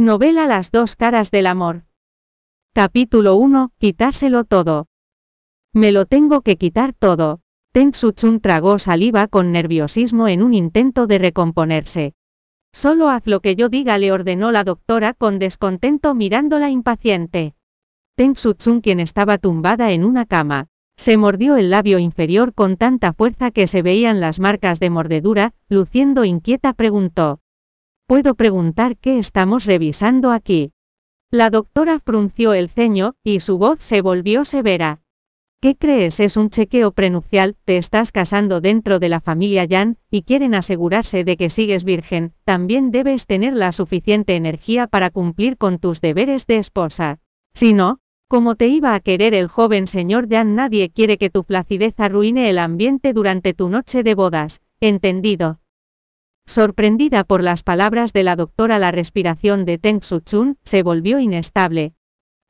Novela Las dos caras del amor. Capítulo 1. Quitárselo todo. Me lo tengo que quitar todo. Teng Chun tragó saliva con nerviosismo en un intento de recomponerse. Solo haz lo que yo diga, le ordenó la doctora con descontento mirándola impaciente. Teng Chun, quien estaba tumbada en una cama, se mordió el labio inferior con tanta fuerza que se veían las marcas de mordedura, luciendo inquieta preguntó. ¿Puedo preguntar qué estamos revisando aquí? La doctora frunció el ceño, y su voz se volvió severa. ¿Qué crees es un chequeo prenupcial? Te estás casando dentro de la familia Yan, y quieren asegurarse de que sigues virgen, también debes tener la suficiente energía para cumplir con tus deberes de esposa. Si no, como te iba a querer el joven señor Yan, nadie quiere que tu placidez arruine el ambiente durante tu noche de bodas, ¿entendido? Sorprendida por las palabras de la doctora, la respiración de Teng Chun se volvió inestable.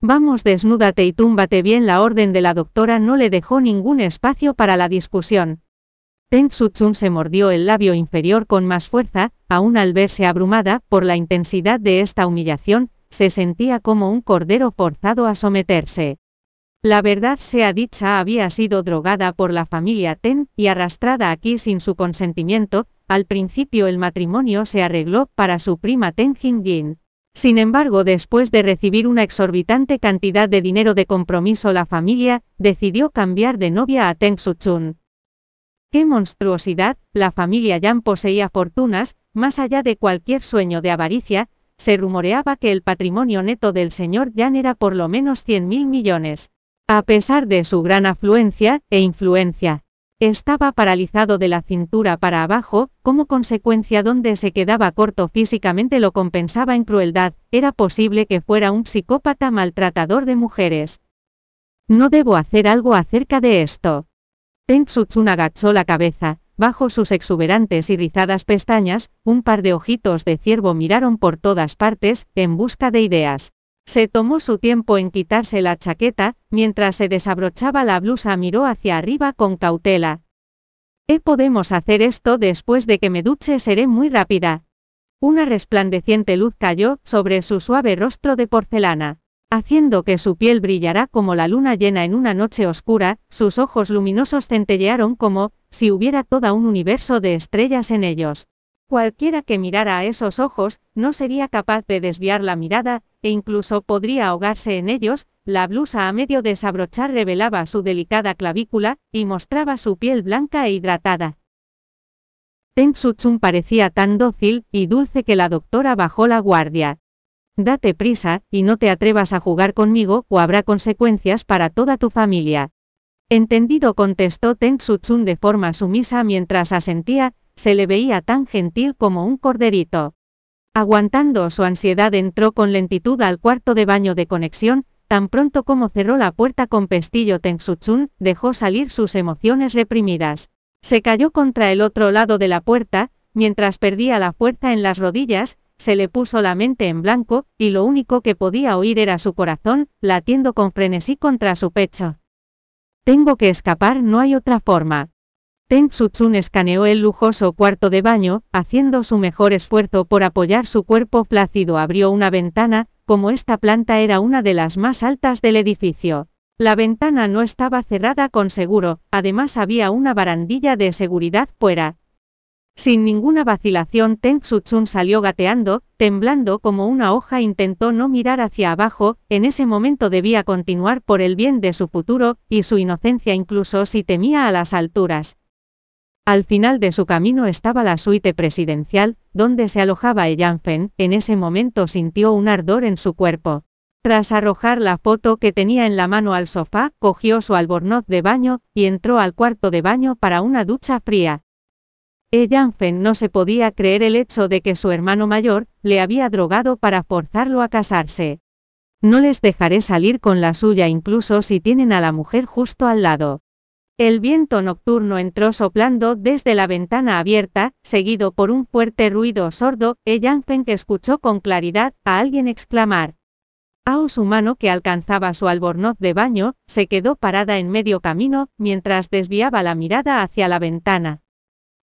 Vamos, desnúdate y túmbate bien. La orden de la doctora no le dejó ningún espacio para la discusión. Teng Chun se mordió el labio inferior con más fuerza, aún al verse abrumada por la intensidad de esta humillación, se sentía como un cordero forzado a someterse. La verdad sea dicha, había sido drogada por la familia Ten y arrastrada aquí sin su consentimiento, al principio el matrimonio se arregló para su prima Ten Jin Sin embargo, después de recibir una exorbitante cantidad de dinero de compromiso, la familia decidió cambiar de novia a Teng Chun. ¡Qué monstruosidad! La familia Yan poseía fortunas, más allá de cualquier sueño de avaricia, se rumoreaba que el patrimonio neto del señor Yan era por lo menos 100 mil millones. A pesar de su gran afluencia e influencia, estaba paralizado de la cintura para abajo, como consecuencia donde se quedaba corto físicamente lo compensaba en crueldad, era posible que fuera un psicópata maltratador de mujeres. No debo hacer algo acerca de esto. Teng Chun agachó la cabeza, bajo sus exuberantes y rizadas pestañas, un par de ojitos de ciervo miraron por todas partes, en busca de ideas. Se tomó su tiempo en quitarse la chaqueta, mientras se desabrochaba la blusa miró hacia arriba con cautela. ¿Eh podemos hacer esto después de que me duche? Seré muy rápida. Una resplandeciente luz cayó sobre su suave rostro de porcelana, haciendo que su piel brillara como la luna llena en una noche oscura, sus ojos luminosos centellearon como si hubiera todo un universo de estrellas en ellos. Cualquiera que mirara a esos ojos, no sería capaz de desviar la mirada, e incluso podría ahogarse en ellos, la blusa a medio desabrochar revelaba su delicada clavícula, y mostraba su piel blanca e hidratada. Teng Chun parecía tan dócil y dulce que la doctora bajó la guardia. Date prisa, y no te atrevas a jugar conmigo, o habrá consecuencias para toda tu familia. Entendido contestó Teng Chun de forma sumisa mientras asentía, se le veía tan gentil como un corderito. Aguantando su ansiedad entró con lentitud al cuarto de baño de conexión, tan pronto como cerró la puerta con pestillo Tengsuchun, dejó salir sus emociones reprimidas. Se cayó contra el otro lado de la puerta, mientras perdía la fuerza en las rodillas, se le puso la mente en blanco, y lo único que podía oír era su corazón, latiendo con frenesí contra su pecho. Tengo que escapar, no hay otra forma. Teng Chun escaneó el lujoso cuarto de baño, haciendo su mejor esfuerzo por apoyar su cuerpo plácido. Abrió una ventana, como esta planta era una de las más altas del edificio. La ventana no estaba cerrada con seguro, además había una barandilla de seguridad fuera. Sin ninguna vacilación, Teng Chun salió gateando, temblando como una hoja, intentó no mirar hacia abajo, en ese momento debía continuar por el bien de su futuro, y su inocencia incluso si temía a las alturas. Al final de su camino estaba la suite presidencial, donde se alojaba Fen. en ese momento sintió un ardor en su cuerpo. Tras arrojar la foto que tenía en la mano al sofá, cogió su albornoz de baño, y entró al cuarto de baño para una ducha fría. Fen no se podía creer el hecho de que su hermano mayor, le había drogado para forzarlo a casarse. No les dejaré salir con la suya incluso si tienen a la mujer justo al lado. El viento nocturno entró soplando desde la ventana abierta, seguido por un fuerte ruido sordo, e que escuchó con claridad a alguien exclamar. Ao su mano que alcanzaba su albornoz de baño, se quedó parada en medio camino, mientras desviaba la mirada hacia la ventana.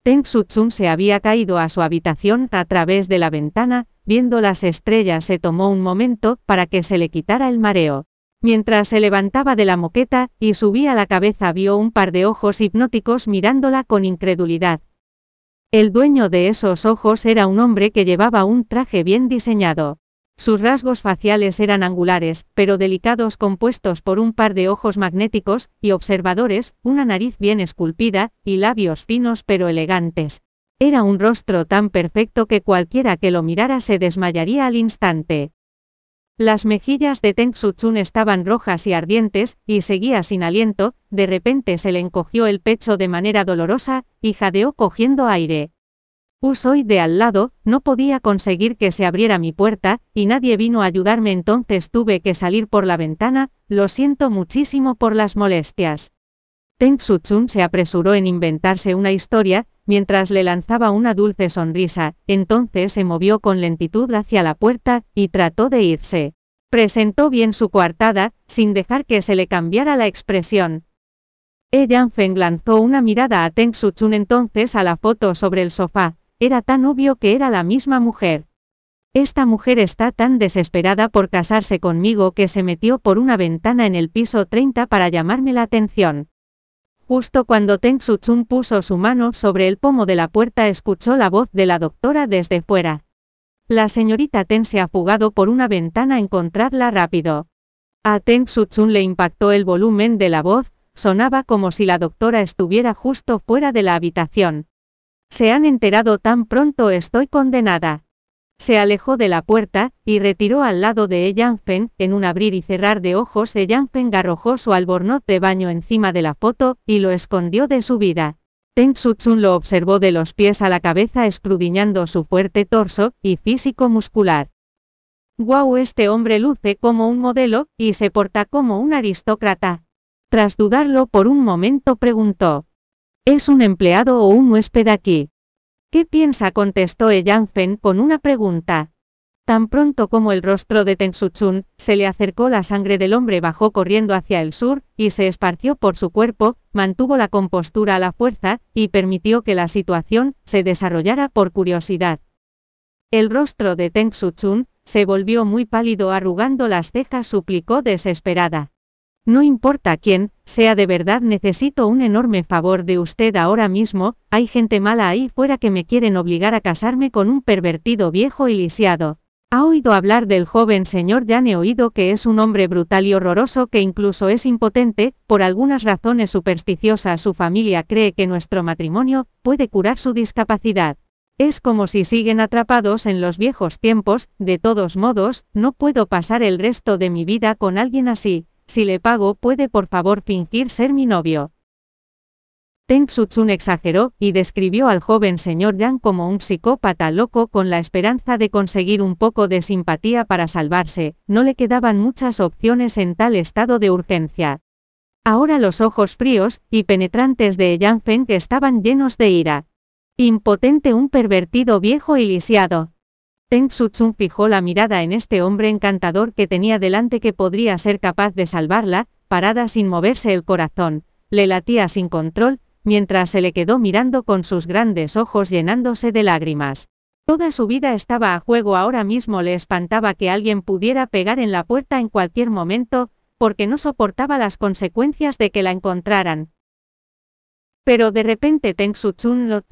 Teng Chun se había caído a su habitación a través de la ventana, viendo las estrellas se tomó un momento para que se le quitara el mareo. Mientras se levantaba de la moqueta y subía la cabeza vio un par de ojos hipnóticos mirándola con incredulidad. El dueño de esos ojos era un hombre que llevaba un traje bien diseñado. Sus rasgos faciales eran angulares, pero delicados compuestos por un par de ojos magnéticos y observadores, una nariz bien esculpida, y labios finos pero elegantes. Era un rostro tan perfecto que cualquiera que lo mirara se desmayaría al instante. Las mejillas de Teng estaban rojas y ardientes, y seguía sin aliento, de repente se le encogió el pecho de manera dolorosa, y jadeó cogiendo aire. Usoy de al lado, no podía conseguir que se abriera mi puerta, y nadie vino a ayudarme entonces tuve que salir por la ventana, lo siento muchísimo por las molestias. Teng Chun se apresuró en inventarse una historia, mientras le lanzaba una dulce sonrisa, entonces se movió con lentitud hacia la puerta, y trató de irse. Presentó bien su coartada, sin dejar que se le cambiara la expresión. E Feng lanzó una mirada a Teng Chun entonces a la foto sobre el sofá, era tan obvio que era la misma mujer. Esta mujer está tan desesperada por casarse conmigo que se metió por una ventana en el piso 30 para llamarme la atención. Justo cuando Teng Chun puso su mano sobre el pomo de la puerta escuchó la voz de la doctora desde fuera. La señorita Ten se ha fugado por una ventana, encontradla rápido. A Teng Chun le impactó el volumen de la voz, sonaba como si la doctora estuviera justo fuera de la habitación. Se han enterado tan pronto estoy condenada. Se alejó de la puerta, y retiró al lado de Fen, en un abrir y cerrar de ojos Fen arrojó su albornoz de baño encima de la foto, y lo escondió de su vida. Teng Chun lo observó de los pies a la cabeza escrudiñando su fuerte torso, y físico muscular. Guau este hombre luce como un modelo, y se porta como un aristócrata. Tras dudarlo por un momento preguntó. ¿Es un empleado o un huésped aquí? ¿Qué piensa? contestó Fen con una pregunta. Tan pronto como el rostro de Chun se le acercó la sangre del hombre bajó corriendo hacia el sur, y se esparció por su cuerpo, mantuvo la compostura a la fuerza, y permitió que la situación se desarrollara por curiosidad. El rostro de Chun se volvió muy pálido arrugando las cejas suplicó desesperada. No importa quién, sea de verdad necesito un enorme favor de usted ahora mismo, hay gente mala ahí fuera que me quieren obligar a casarme con un pervertido viejo y lisiado. ¿Ha oído hablar del joven señor Jan? He oído que es un hombre brutal y horroroso que incluso es impotente, por algunas razones supersticiosas su familia cree que nuestro matrimonio puede curar su discapacidad. Es como si siguen atrapados en los viejos tiempos, de todos modos, no puedo pasar el resto de mi vida con alguien así, si le pago, puede por favor fingir ser mi novio. Teng Chun exageró, y describió al joven señor Yang como un psicópata loco con la esperanza de conseguir un poco de simpatía para salvarse, no le quedaban muchas opciones en tal estado de urgencia. Ahora los ojos fríos y penetrantes de Yang Feng estaban llenos de ira. Impotente un pervertido viejo y lisiado. Teng Chun fijó la mirada en este hombre encantador que tenía delante que podría ser capaz de salvarla, parada sin moverse el corazón, le latía sin control, mientras se le quedó mirando con sus grandes ojos llenándose de lágrimas. Toda su vida estaba a juego ahora mismo le espantaba que alguien pudiera pegar en la puerta en cualquier momento, porque no soportaba las consecuencias de que la encontraran. Pero de repente Teng Chun lo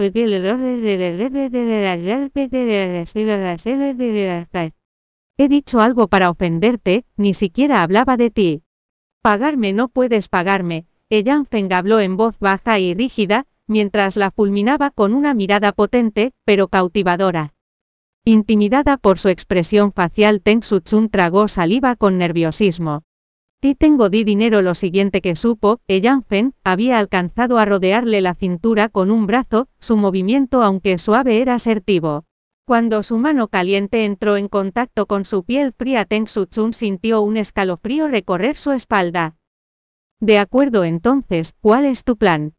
He dicho algo para ofenderte, ni siquiera hablaba de ti. Pagarme no puedes pagarme, Ella Feng habló en voz baja y rígida, mientras la fulminaba con una mirada potente, pero cautivadora. Intimidada por su expresión facial Teng Chun tragó saliva con nerviosismo. Ti tengo di dinero lo siguiente que supo, Fen había alcanzado a rodearle la cintura con un brazo, su movimiento aunque suave era asertivo. Cuando su mano caliente entró en contacto con su piel fría Teng Chun sintió un escalofrío recorrer su espalda. De acuerdo entonces, ¿cuál es tu plan?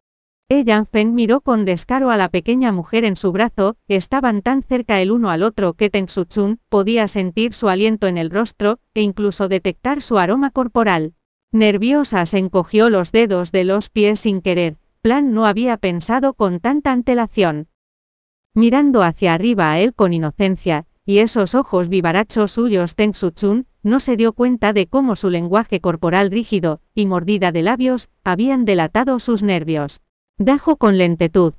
Ella Feng miró con descaro a la pequeña mujer en su brazo, estaban tan cerca el uno al otro que Teng Chun podía sentir su aliento en el rostro, e incluso detectar su aroma corporal. Nerviosa se encogió los dedos de los pies sin querer, Plan no había pensado con tanta antelación. Mirando hacia arriba a él con inocencia, y esos ojos vivarachos suyos Teng Chun, no se dio cuenta de cómo su lenguaje corporal rígido, y mordida de labios, habían delatado sus nervios. Dajo con lentitud.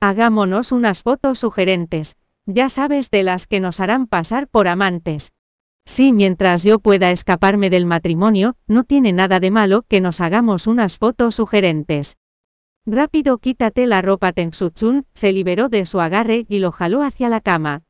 Hagámonos unas fotos sugerentes, ya sabes de las que nos harán pasar por amantes. Sí, mientras yo pueda escaparme del matrimonio, no tiene nada de malo que nos hagamos unas fotos sugerentes. Rápido quítate la ropa Chun, se liberó de su agarre y lo jaló hacia la cama.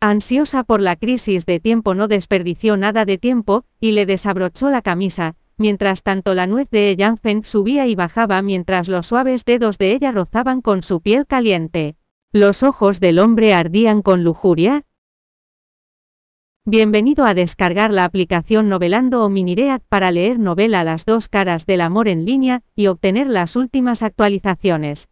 Ansiosa por la crisis de tiempo no desperdició nada de tiempo, y le desabrochó la camisa, mientras tanto la nuez de Feng subía y bajaba mientras los suaves dedos de ella rozaban con su piel caliente. ¿Los ojos del hombre ardían con lujuria? Bienvenido a descargar la aplicación Novelando o Miniread para leer novela Las dos caras del amor en línea y obtener las últimas actualizaciones.